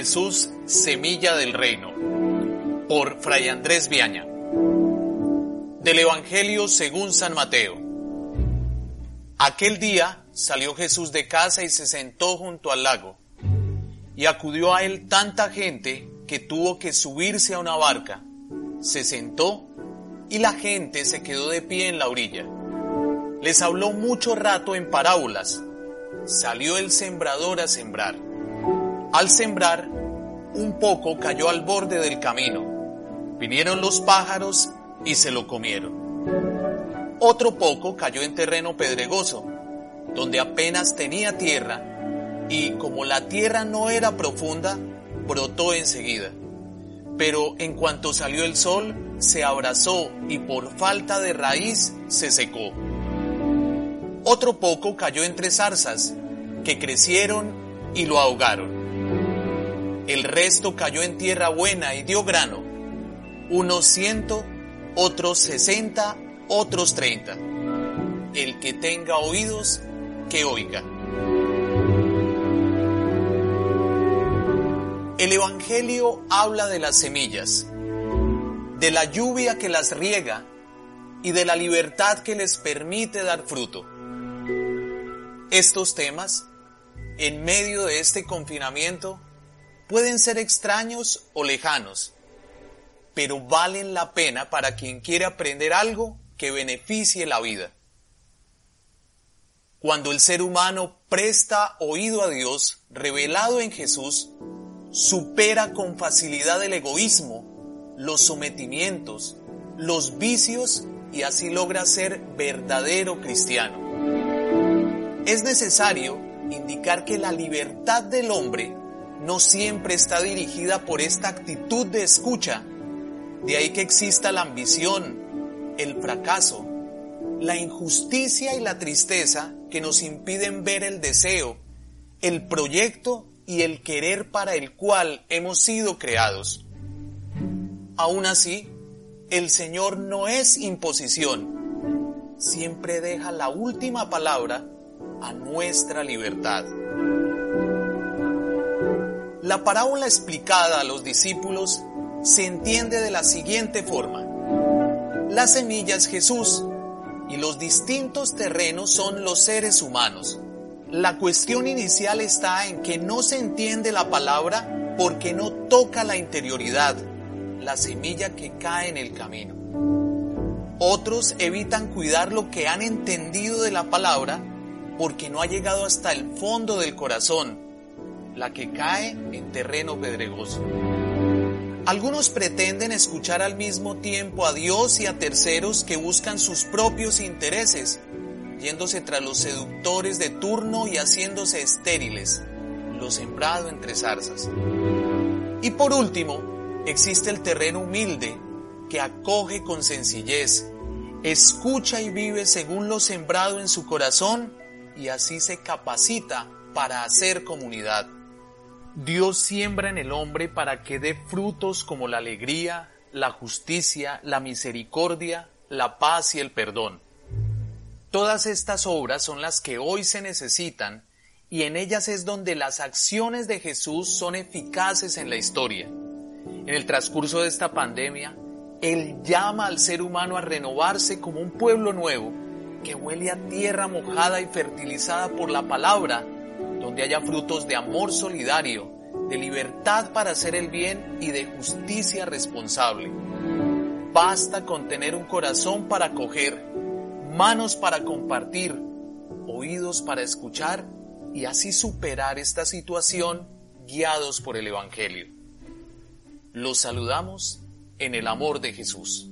Jesús, Semilla del Reino, por Fray Andrés Viaña. Del Evangelio según San Mateo. Aquel día salió Jesús de casa y se sentó junto al lago. Y acudió a él tanta gente que tuvo que subirse a una barca. Se sentó y la gente se quedó de pie en la orilla. Les habló mucho rato en parábolas. Salió el sembrador a sembrar. Al sembrar, un poco cayó al borde del camino. Vinieron los pájaros y se lo comieron. Otro poco cayó en terreno pedregoso, donde apenas tenía tierra, y como la tierra no era profunda, brotó enseguida. Pero en cuanto salió el sol, se abrazó y por falta de raíz se secó. Otro poco cayó entre zarzas, que crecieron y lo ahogaron. El resto cayó en tierra buena y dio grano. Unos ciento, otros sesenta, otros treinta. El que tenga oídos, que oiga. El Evangelio habla de las semillas, de la lluvia que las riega y de la libertad que les permite dar fruto. Estos temas, en medio de este confinamiento, pueden ser extraños o lejanos, pero valen la pena para quien quiere aprender algo que beneficie la vida. Cuando el ser humano presta oído a Dios revelado en Jesús, supera con facilidad el egoísmo, los sometimientos, los vicios y así logra ser verdadero cristiano. Es necesario indicar que la libertad del hombre no siempre está dirigida por esta actitud de escucha. De ahí que exista la ambición, el fracaso, la injusticia y la tristeza que nos impiden ver el deseo, el proyecto y el querer para el cual hemos sido creados. Aún así, el Señor no es imposición, siempre deja la última palabra a nuestra libertad. La parábola explicada a los discípulos se entiende de la siguiente forma. La semilla es Jesús y los distintos terrenos son los seres humanos. La cuestión inicial está en que no se entiende la palabra porque no toca la interioridad, la semilla que cae en el camino. Otros evitan cuidar lo que han entendido de la palabra porque no ha llegado hasta el fondo del corazón la que cae en terreno pedregoso. Algunos pretenden escuchar al mismo tiempo a Dios y a terceros que buscan sus propios intereses, yéndose tras los seductores de turno y haciéndose estériles, lo sembrado entre zarzas. Y por último, existe el terreno humilde que acoge con sencillez, escucha y vive según lo sembrado en su corazón y así se capacita para hacer comunidad. Dios siembra en el hombre para que dé frutos como la alegría, la justicia, la misericordia, la paz y el perdón. Todas estas obras son las que hoy se necesitan y en ellas es donde las acciones de Jesús son eficaces en la historia. En el transcurso de esta pandemia, Él llama al ser humano a renovarse como un pueblo nuevo que huele a tierra mojada y fertilizada por la palabra donde haya frutos de amor solidario, de libertad para hacer el bien y de justicia responsable. Basta con tener un corazón para acoger, manos para compartir, oídos para escuchar y así superar esta situación guiados por el Evangelio. Los saludamos en el amor de Jesús.